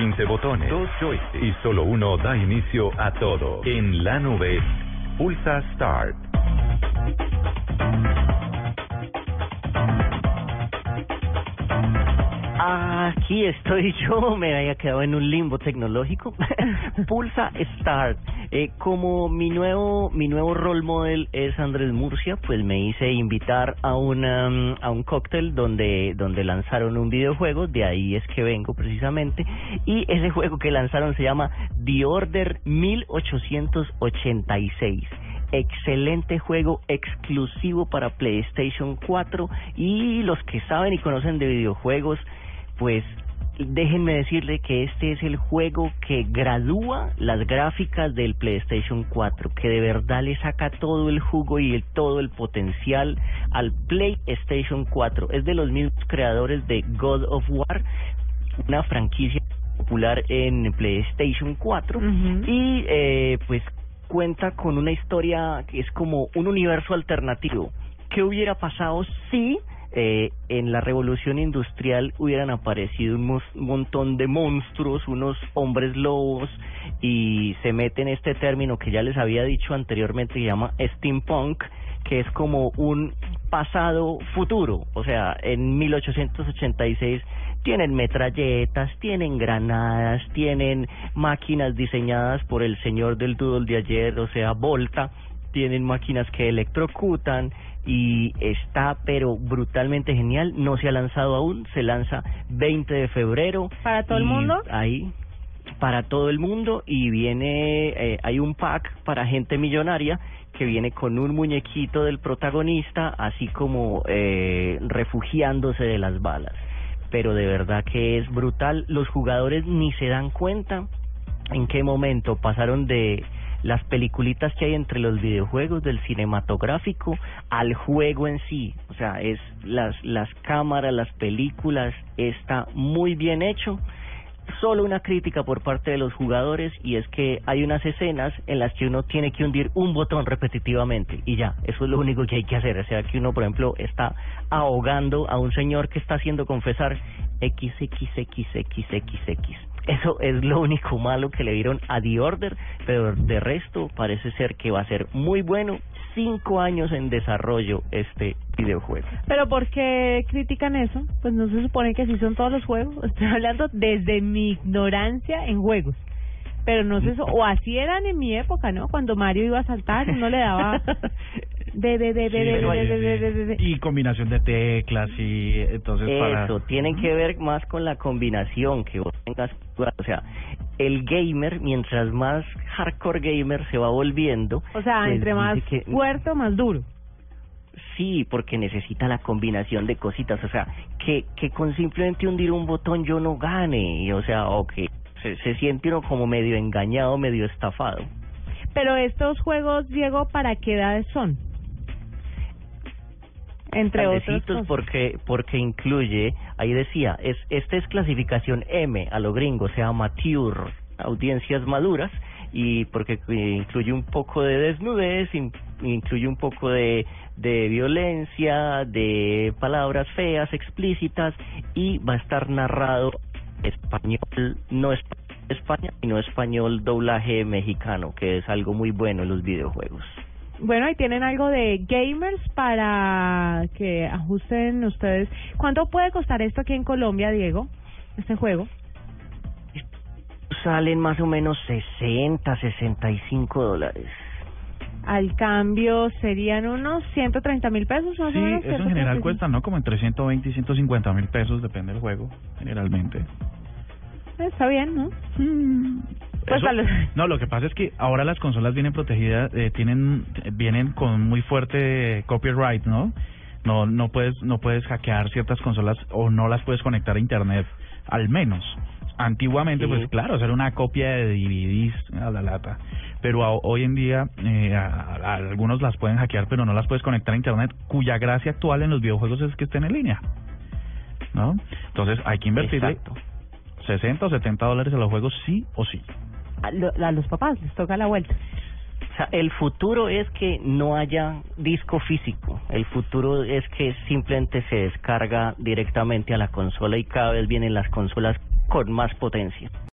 15 botones, dos joysticks y solo uno da inicio a todo. En la nube, pulsa Start. Aquí estoy yo, me había quedado en un limbo tecnológico. Pulsa Start. Eh, como mi nuevo mi nuevo role model es Andrés Murcia, pues me hice invitar a una mm, a un cóctel donde donde lanzaron un videojuego, de ahí es que vengo precisamente, y ese juego que lanzaron se llama The Order 1886 excelente juego exclusivo para PlayStation 4 y los que saben y conocen de videojuegos pues déjenme decirle que este es el juego que gradúa las gráficas del PlayStation 4, que de verdad le saca todo el jugo y el, todo el potencial al PlayStation 4. Es de los mismos creadores de God of War, una franquicia popular en PlayStation 4 y eh, pues cuenta con una historia que es como un universo alternativo. ¿Qué hubiera pasado si eh, en la revolución industrial hubieran aparecido un montón de monstruos, unos hombres lobos, y se mete en este término que ya les había dicho anteriormente, que se llama steampunk, que es como un pasado futuro, o sea, en 1886 tienen metralletas, tienen granadas, tienen máquinas diseñadas por el señor del doodle de ayer, o sea, Volta, tienen máquinas que electrocutan y está pero brutalmente genial, no se ha lanzado aún, se lanza 20 de febrero. ¿Para todo el mundo? Ahí, para todo el mundo y viene, eh, hay un pack para gente millonaria que viene con un muñequito del protagonista, así como eh, refugiándose de las balas. Pero de verdad que es brutal, los jugadores ni se dan cuenta en qué momento pasaron de las peliculitas que hay entre los videojuegos del cinematográfico al juego en sí, o sea, es las las cámaras, las películas está muy bien hecho. Solo una crítica por parte de los jugadores y es que hay unas escenas en las que uno tiene que hundir un botón repetitivamente y ya, eso es lo único que hay que hacer, o sea, que uno, por ejemplo, está ahogando a un señor que está haciendo confesar XXXXXX eso es lo único malo que le dieron a The Order, pero de resto parece ser que va a ser muy bueno. Cinco años en desarrollo este videojuego. ¿Pero por qué critican eso? Pues no se supone que así son todos los juegos. Estoy hablando desde mi ignorancia en juegos pero no sé eso, o así eran en mi época, ¿no? Cuando Mario iba a saltar, no le daba de, de, de, de, y combinación de teclas y entonces eso tienen que ver más con la combinación que vos tengas, o sea, el gamer mientras más hardcore gamer se va volviendo, o sea, entre más fuerte más duro. Sí, porque necesita la combinación de cositas, o sea, que que con simplemente hundir un botón yo no gane, o sea, o que se, se siente uno como medio engañado, medio estafado. Pero estos juegos, Diego, ¿para qué edades son? Entre otros porque porque incluye, ahí decía, es esta es clasificación M a lo gringo, se llama mature, audiencias maduras y porque incluye un poco de desnudez, incluye un poco de de violencia, de palabras feas, explícitas y va a estar narrado español, no es España, sino español doblaje mexicano, que es algo muy bueno en los videojuegos. Bueno, ahí tienen algo de gamers para que ajusten ustedes. ¿Cuánto puede costar esto aquí en Colombia, Diego? Este juego. Salen más o menos 60, 65 dólares. Al cambio serían unos 130 mil pesos más sí, o menos. eso en general cuesta, ¿no? Como entre 120 y 150 mil pesos, depende del juego, generalmente. Está bien, ¿no? Mm. Pues no, lo que pasa es que ahora las consolas vienen protegidas, eh, tienen, vienen con muy fuerte copyright, ¿no? No, no puedes, no puedes hackear ciertas consolas o no las puedes conectar a internet, al menos. Antiguamente, pues claro, hacer una copia de DVDs a la lata. Pero hoy en día, eh, algunos las pueden hackear, pero no las puedes conectar a internet, cuya gracia actual en los videojuegos es que estén en línea. ¿No? Entonces hay que invertirle 60 o 70 dólares a los juegos, sí o sí a, los papás les toca la vuelta. O sea, el futuro es que no haya disco físico. El futuro es que simplemente se descarga directamente a la consola y cada vez vienen las consolas con más potencia.